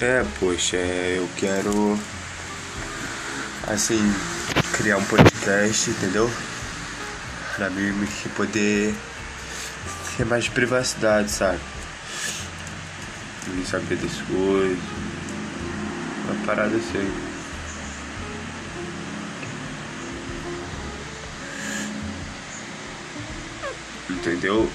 É, poxa, é, eu quero assim criar um podcast, entendeu? Pra mim poder ter mais privacidade, sabe? Não saber das coisas. Uma parada assim. Entendeu?